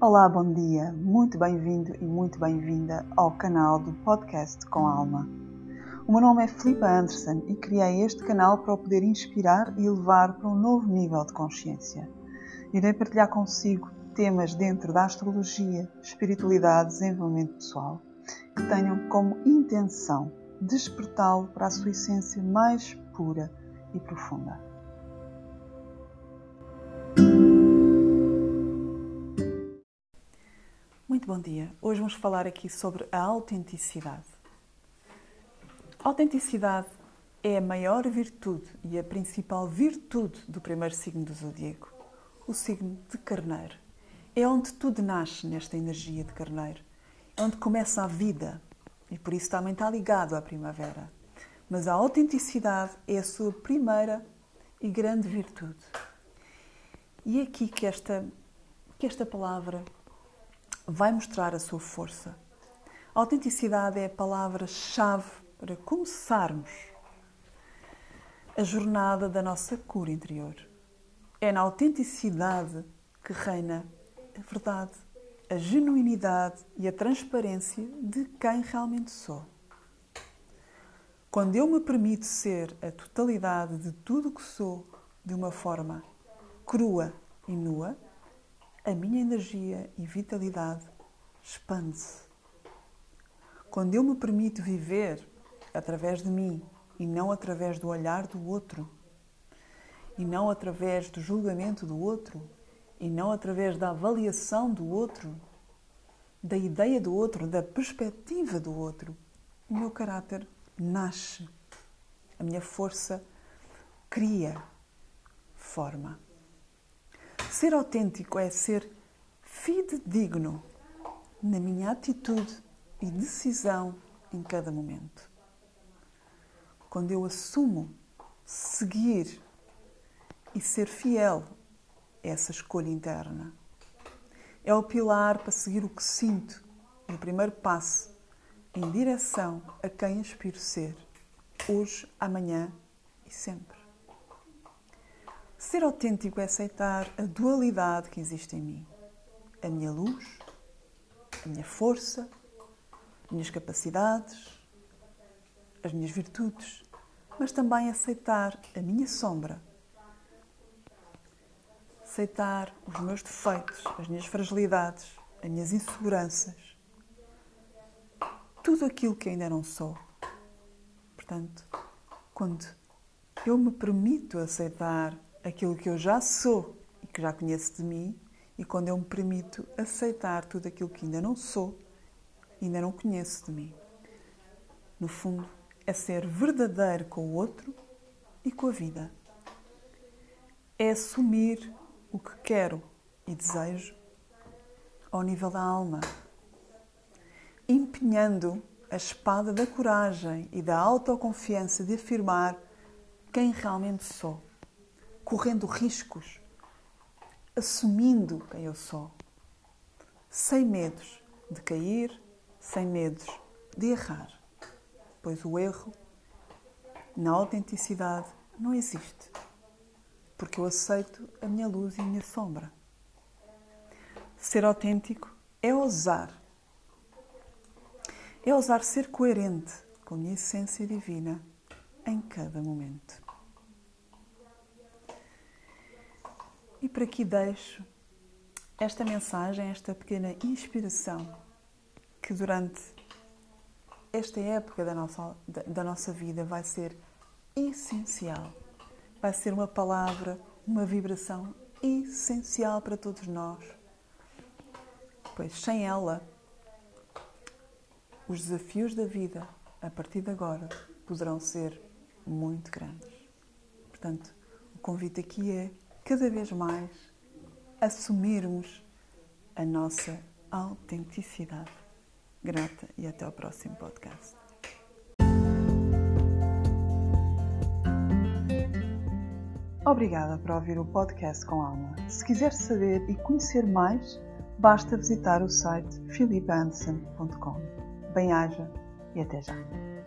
Olá, bom dia, muito bem-vindo e muito bem-vinda ao canal do Podcast com Alma. O meu nome é Filipa Anderson e criei este canal para o poder inspirar e levar para um novo nível de consciência. Irei partilhar consigo temas dentro da astrologia, espiritualidade e desenvolvimento pessoal que tenham como intenção despertá-lo para a sua essência mais pura e profunda. Muito bom dia. Hoje vamos falar aqui sobre a autenticidade. A autenticidade é a maior virtude e a principal virtude do primeiro signo do zodíaco, o signo de Carneiro. É onde tudo nasce nesta energia de Carneiro, é onde começa a vida e por isso também está ligado à primavera. Mas a autenticidade é a sua primeira e grande virtude. E é aqui que esta, que esta palavra vai mostrar a sua força. A autenticidade é a palavra-chave para começarmos a jornada da nossa cura interior. É na autenticidade que reina a verdade, a genuinidade e a transparência de quem realmente sou. Quando eu me permito ser a totalidade de tudo o que sou de uma forma crua e nua, a minha energia e vitalidade expande-se. Quando eu me permito viver através de mim e não através do olhar do outro, e não através do julgamento do outro, e não através da avaliação do outro, da ideia do outro, da perspectiva do outro, o meu caráter nasce. A minha força cria forma. Ser autêntico é ser fidedigno na minha atitude e decisão em cada momento. Quando eu assumo seguir e ser fiel a essa escolha interna, é o pilar para seguir o que sinto e o primeiro passo em direção a quem aspiro ser, hoje, amanhã e sempre. Ser autêntico é aceitar a dualidade que existe em mim. A minha luz, a minha força, as minhas capacidades, as minhas virtudes, mas também aceitar a minha sombra. Aceitar os meus defeitos, as minhas fragilidades, as minhas inseguranças. Tudo aquilo que ainda não sou. Portanto, quando eu me permito aceitar aquilo que eu já sou e que já conheço de mim, e quando eu me permito aceitar tudo aquilo que ainda não sou, ainda não conheço de mim. No fundo, é ser verdadeiro com o outro e com a vida. É assumir o que quero e desejo ao nível da alma, empenhando a espada da coragem e da autoconfiança de afirmar quem realmente sou correndo riscos, assumindo quem eu sou, sem medos de cair, sem medos de errar, pois o erro na autenticidade não existe, porque eu aceito a minha luz e a minha sombra. Ser autêntico é ousar. É ousar ser coerente com a minha essência divina em cada momento. E por aqui deixo esta mensagem, esta pequena inspiração que durante esta época da nossa, da, da nossa vida vai ser essencial. Vai ser uma palavra, uma vibração essencial para todos nós. Pois sem ela, os desafios da vida a partir de agora poderão ser muito grandes. Portanto, o convite aqui é cada vez mais assumirmos a nossa autenticidade. Grata e até ao próximo podcast. Obrigada por ouvir o podcast com Alma. Se quiser saber e conhecer mais, basta visitar o site philipanderson.com. Bem-aja e até já.